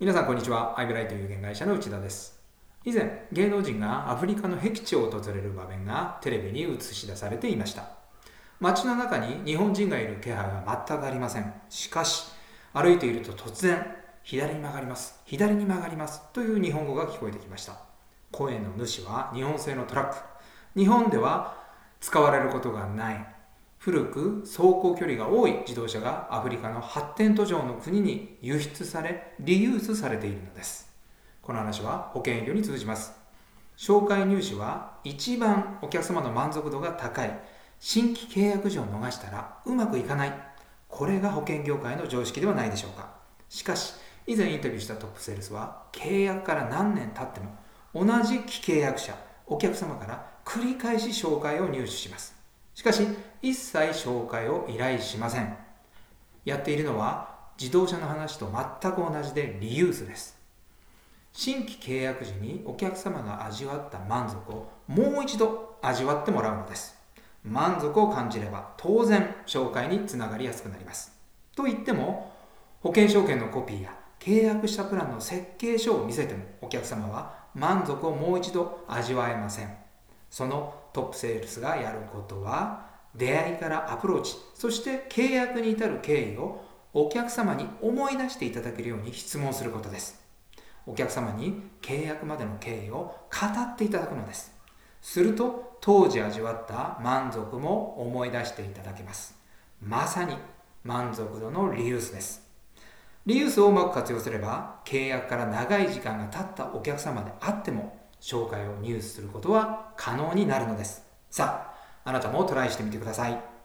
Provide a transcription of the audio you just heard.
皆さんこんにちは。アイブライト有限会社の内田です。以前、芸能人がアフリカの僻地を訪れる場面がテレビに映し出されていました。街の中に日本人がいる気配は全くありません。しかし、歩いていると突然、左に曲がります、左に曲がりますという日本語が聞こえてきました。声の主は日本製のトラック。日本では使われることがない古く走行距離が多い自動車がアフリカの発展途上の国に輸出されリユースされているのです。この話は保険営業に通じます。紹介入手は一番お客様の満足度が高い新規契約時を逃したらうまくいかない。これが保険業界の常識ではないでしょうか。しかし以前インタビューしたトップセールスは契約から何年経っても同じ既契約者お客様から繰り返し紹介を入手します。しかし一切紹介を依頼しません。やっているのは自動車の話と全く同じでリユースです。新規契約時にお客様が味わった満足をもう一度味わってもらうのです。満足を感じれば当然紹介につながりやすくなります。と言っても保険証券のコピーや契約したプランの設計書を見せてもお客様は満足をもう一度味わえません。そのトップセールスがやることは出会いからアプローチそして契約に至る経緯をお客様に思い出していただけるように質問することです。お客様に契約までの経緯を語っていただくのです。すると当時味わった満足も思い出していただけます。まさに満足度のリユースです。リユースをうまく活用すれば契約から長い時間が経ったお客様であっても紹介を入手することは可能になるのです。さああなたもトライしてみてください。